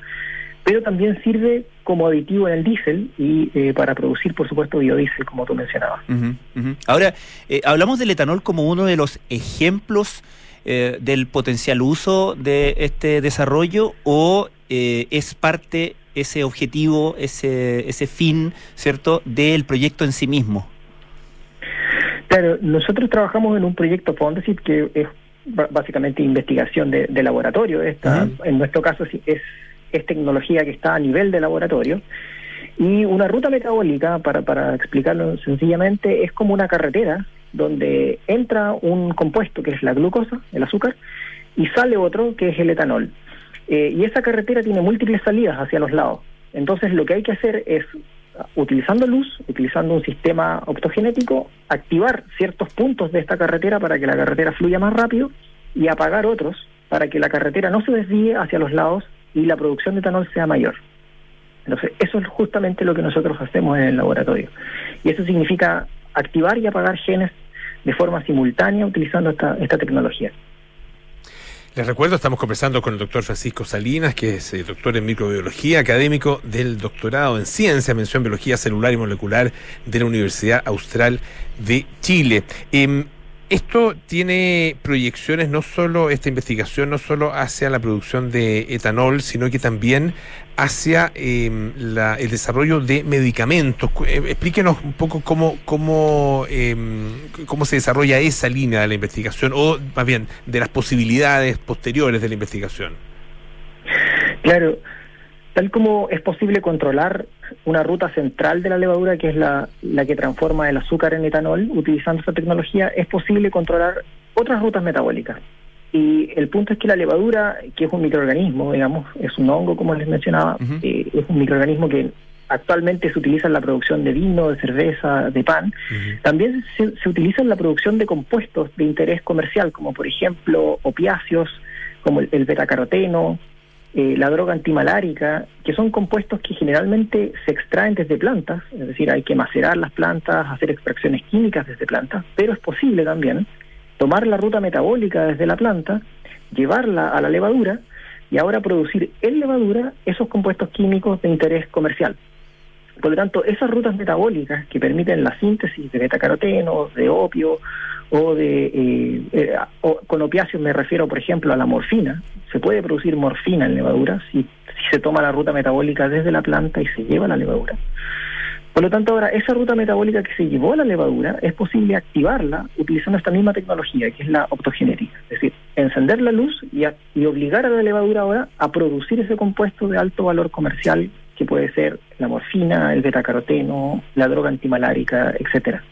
pero también sirve como aditivo en el diésel y eh, para producir, por supuesto, biodiesel, como tú mencionabas. Uh -huh, uh -huh. Ahora, eh, hablamos del etanol como uno de los ejemplos eh, del potencial uso de este desarrollo o es parte ese objetivo, ese, ese fin, ¿cierto?, del proyecto en sí mismo. Claro, nosotros trabajamos en un proyecto Fondesit que es básicamente investigación de, de laboratorio. Esta, uh -huh. En nuestro caso es, es tecnología que está a nivel de laboratorio. Y una ruta metabólica, para, para explicarlo sencillamente, es como una carretera donde entra un compuesto que es la glucosa, el azúcar, y sale otro que es el etanol. Eh, y esa carretera tiene múltiples salidas hacia los lados. Entonces lo que hay que hacer es utilizando luz, utilizando un sistema optogenético, activar ciertos puntos de esta carretera para que la carretera fluya más rápido y apagar otros para que la carretera no se desvíe hacia los lados y la producción de etanol sea mayor. Entonces, eso es justamente lo que nosotros hacemos en el laboratorio. Y eso significa activar y apagar genes de forma simultánea utilizando esta, esta tecnología. Les recuerdo, estamos conversando con el doctor Francisco Salinas, que es eh, doctor en microbiología, académico del doctorado en ciencia, mención biología celular y molecular de la Universidad Austral de Chile. Eh, esto tiene proyecciones, no solo esta investigación, no solo hacia la producción de etanol, sino que también hacia eh, la, el desarrollo de medicamentos. Eh, explíquenos un poco cómo, cómo, eh, cómo se desarrolla esa línea de la investigación, o más bien de las posibilidades posteriores de la investigación. Claro, tal como es posible controlar una ruta central de la levadura, que es la, la que transforma el azúcar en etanol, utilizando esta tecnología, es posible controlar otras rutas metabólicas. Y el punto es que la levadura, que es un microorganismo, digamos, es un hongo, como les mencionaba, uh -huh. eh, es un microorganismo que actualmente se utiliza en la producción de vino, de cerveza, de pan. Uh -huh. También se, se, utiliza en la producción de compuestos de interés comercial, como por ejemplo opiáceos, como el, el betacaroteno, eh, la droga antimalárica, que son compuestos que generalmente se extraen desde plantas, es decir, hay que macerar las plantas, hacer extracciones químicas desde plantas, pero es posible también tomar la ruta metabólica desde la planta, llevarla a la levadura y ahora producir en levadura esos compuestos químicos de interés comercial. Por lo tanto, esas rutas metabólicas que permiten la síntesis de betacarotenos, de opio o de eh, eh, con opiáceos me refiero, por ejemplo, a la morfina. Se puede producir morfina en levadura si, si se toma la ruta metabólica desde la planta y se lleva a la levadura. Por lo tanto, ahora esa ruta metabólica que se llevó a la levadura es posible activarla utilizando esta misma tecnología, que es la optogenética. Es decir, encender la luz y, a, y obligar a la levadura ahora a producir ese compuesto de alto valor comercial que puede ser la morfina, el betacaroteno, la droga antimalárica, etcétera.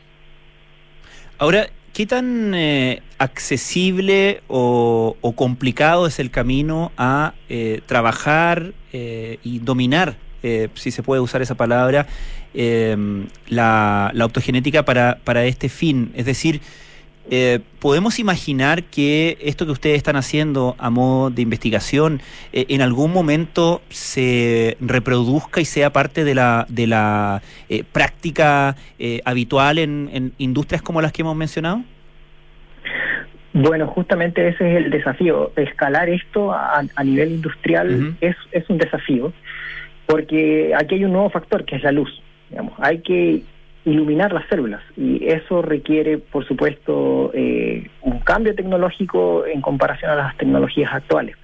Ahora, ¿qué tan eh, accesible o, complicado es el camino a eh, trabajar eh, y dominar, si se puede usar esa palabra, la, la, optogenética para, para este fin? Es decir, eh, ¿podemos imaginar que esto que ustedes están haciendo a modo de investigación eh, en algún momento se reproduzca y sea parte de la, de la eh, práctica eh, habitual en, en industrias como las que hemos mencionado? Bueno, justamente ese es el desafío. Escalar esto a, a nivel industrial es, es un desafío, porque aquí hay un nuevo factor que es la luz. Digamos. Hay que iluminar las células y eso requiere, por supuesto, eh, un cambio tecnológico en comparación a las tecnologías actuales.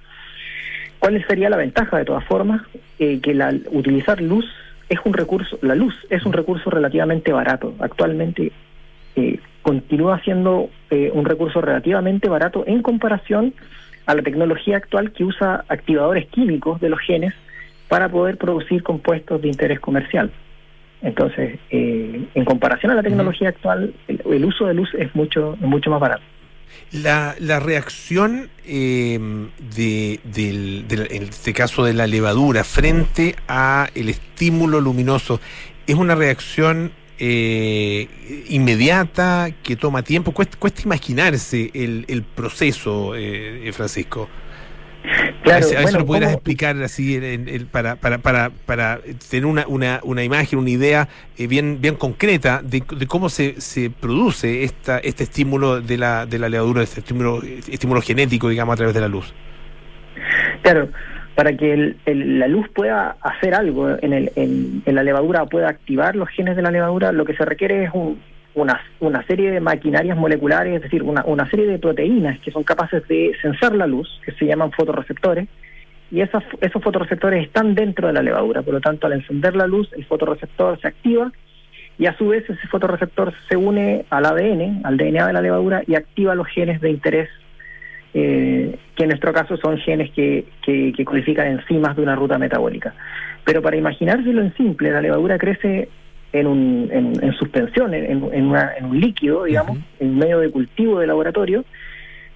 ¿Cuál sería la ventaja de todas formas? Eh, que la, utilizar luz es un recurso, la luz es un recurso relativamente barato. Actualmente eh, continúa siendo eh, un recurso relativamente barato en comparación a la tecnología actual que usa activadores químicos de los genes para poder producir compuestos de interés comercial. Entonces, eh, en comparación a la tecnología actual, el, el uso de luz es mucho, mucho más barato. La, la reacción eh, de, del, del- en este caso de la levadura frente a el estímulo luminoso es una reacción eh, inmediata que toma tiempo. Cuesta, cuesta imaginarse el, el proceso, eh, eh, Francisco. Claro, si bueno, lo pudieras ¿cómo- explicar así en- en- para, para, para, para tener una, una, una imagen, una idea eh, bien, bien concreta de, de cómo se, se produce esta, este estímulo de la, de la levadura, este estímulo, estímulo genético, digamos, a través de la luz. Claro, para que el- el- la luz pueda hacer algo en, el, en, en la levadura, pueda activar los genes de la levadura, lo que se requiere es un- una, una serie de maquinarias moleculares, es decir, una, una serie de proteínas que son capaces de sensar la luz, que se llaman fotorreceptores, y esas, esos fotorreceptores están dentro de la levadura, por lo tanto, al encender la luz, el fotorreceptor se activa y a su vez ese fotorreceptor se une al ADN, al DNA de la levadura y activa los genes de interés eh, que en nuestro caso son genes que, que, que codifican enzimas de una ruta metabólica. Pero para imaginárselo en simple, la levadura crece en, un, en, en suspensión, en, en una- en un líquido, digamos, en medio de cultivo de laboratorio,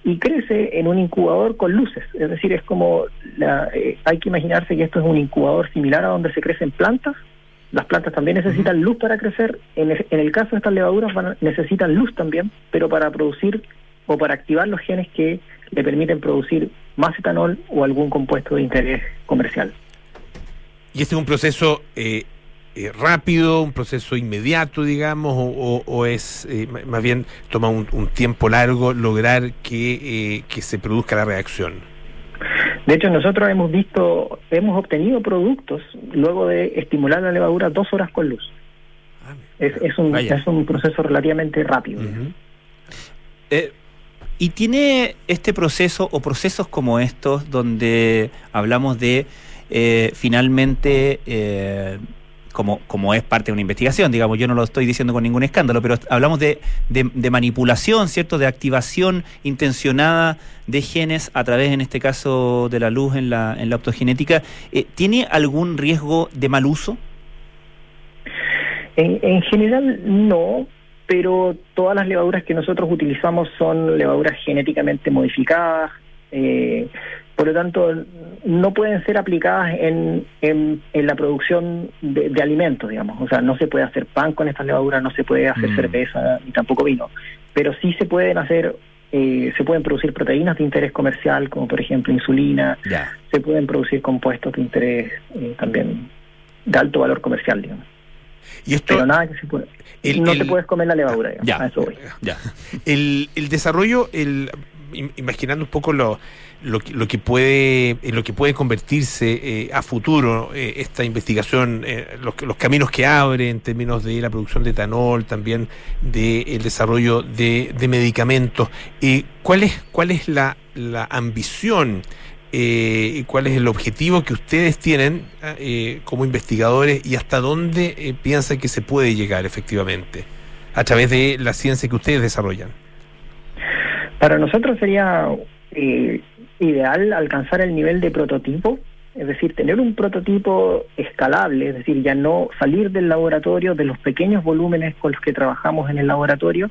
y crece en un incubador con luces. Es decir, es como, la- eh, hay que imaginarse que esto es un incubador similar a donde se crecen plantas. Las plantas también necesitan luz para crecer. En el, en el caso de estas levaduras van a- necesitan luz también, pero para producir o para activar los genes que le permiten producir más etanol o algún compuesto de interés comercial. Y este es un proceso eh, eh, rápido, un proceso inmediato, digamos, o, o- o es eh, más bien toma un, un tiempo largo lograr que, eh, que se produzca la reacción. De hecho, nosotros hemos visto, hemos obtenido productos luego de estimular la levadura dos horas con luz. Es, es, un, Vaya. es un proceso relativamente rápido. Eh, y tiene este proceso o procesos como estos donde hablamos de eh, finalmente, eh, como, como es parte de una investigación, digamos, yo no lo estoy diciendo con ningún escándalo, pero hablamos de, de- manipulación, ¿cierto? De activación intencionada de genes a través, en este caso, de la luz en la, en la optogenética. Eh, ¿Tiene algún riesgo de mal uso? En, en general no, pero todas las levaduras que nosotros utilizamos son levaduras genéticamente modificadas, eh, por lo tanto no pueden ser aplicadas en, en, en la producción de, de alimentos, digamos. O sea, no se puede hacer pan con estas levaduras, no se puede hacer Mm. cerveza ni tampoco vino, pero sí se pueden hacer, eh, se pueden producir proteínas de interés comercial, como por ejemplo insulina, Ya. se pueden producir compuestos de interés eh, también de alto valor comercial, digamos. Y esto, Pero nada que se puede. el- no el- te puedes comer la levadura, digamos. Ya. A eso voy. Ya. El, el desarrollo, el, imaginando un poco lo, lo, que, lo que puede lo que puede convertirse eh, a futuro eh, esta investigación, eh, los, los caminos que abre en términos de la producción de etanol, también del desarrollo de, de medicamentos. ¿Cuál es cuál es la, la ambición? eh, cuál es el objetivo que ustedes tienen como investigadores y hasta dónde piensan que se puede llegar efectivamente a través de la ciencia que ustedes desarrollan. Para nosotros sería eh, ideal alcanzar el nivel de prototipo, es decir, tener un prototipo escalable, es decir, ya no salir del laboratorio, de los pequeños volúmenes con los que trabajamos en el laboratorio,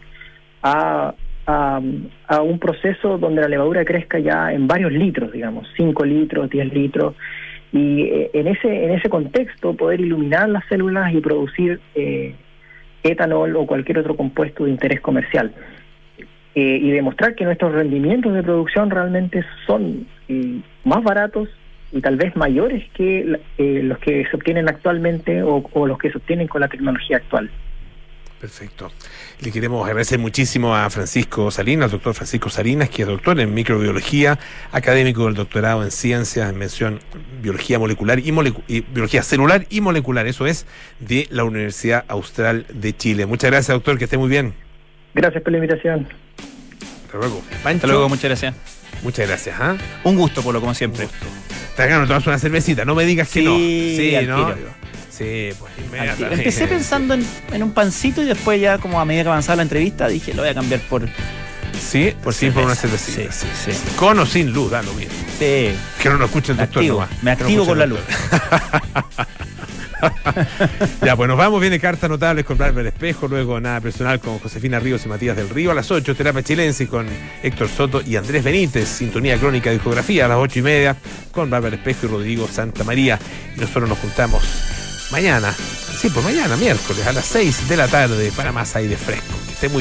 a, a, un proceso donde la levadura crezca ya en varios litros, digamos, 5 litros, 10 litros, y eh, en ese en ese contexto poder iluminar las células y producir eh, etanol o cualquier otro compuesto de interés comercial. Eh, y demostrar que nuestros rendimientos de producción realmente son eh, más baratos y tal vez mayores que eh, los que se obtienen actualmente o, o los que se obtienen con la tecnología actual. Perfecto. Le queremos agradecer muchísimo a Francisco Salinas, al doctor Francisco Salinas, que es doctor en microbiología, académico del doctorado en ciencias, en mención biología molecular y, molecu- y biología celular y molecular, eso es, de la Universidad Austral de Chile. Muchas gracias, doctor, que esté muy bien. Gracias por la invitación. Hasta luego. Hasta luego, muchas gracias. Muchas gracias. ¿ah? Un gusto, Polo, como siempre. Te hagan tomas una cervecita, no me digas que no. Sí, ¿no? tiro. Sí, pues inmediatamente. Empecé pensando en, en un pancito y después ya como a medida que avanzaba la entrevista dije lo voy a cambiar por... Sí, por sí, por una cervecita. Sí, sí, sí. Con o sin luz, da lo mismo. Sí. Que no nos escuche el doctor activo, nomás. me no activo con la luz. ya, pues nos vamos. Viene cartas notables con Bárbara Espejo, luego nada personal con Josefina Ríos y Matías del Río a las 8, terapia chilense con Héctor Soto y Andrés Benítez, sintonía crónica de discografía a las 8 y media con Bárbara Espejo y Rodrigo Santa María. Y nosotros nos juntamos mañana, sí, pues mañana, miércoles, a las 6 de la tarde para más aire fresco. Que esté muy bien.